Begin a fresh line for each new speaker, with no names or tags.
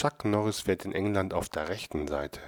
Chuck Norris fährt in England auf der rechten Seite.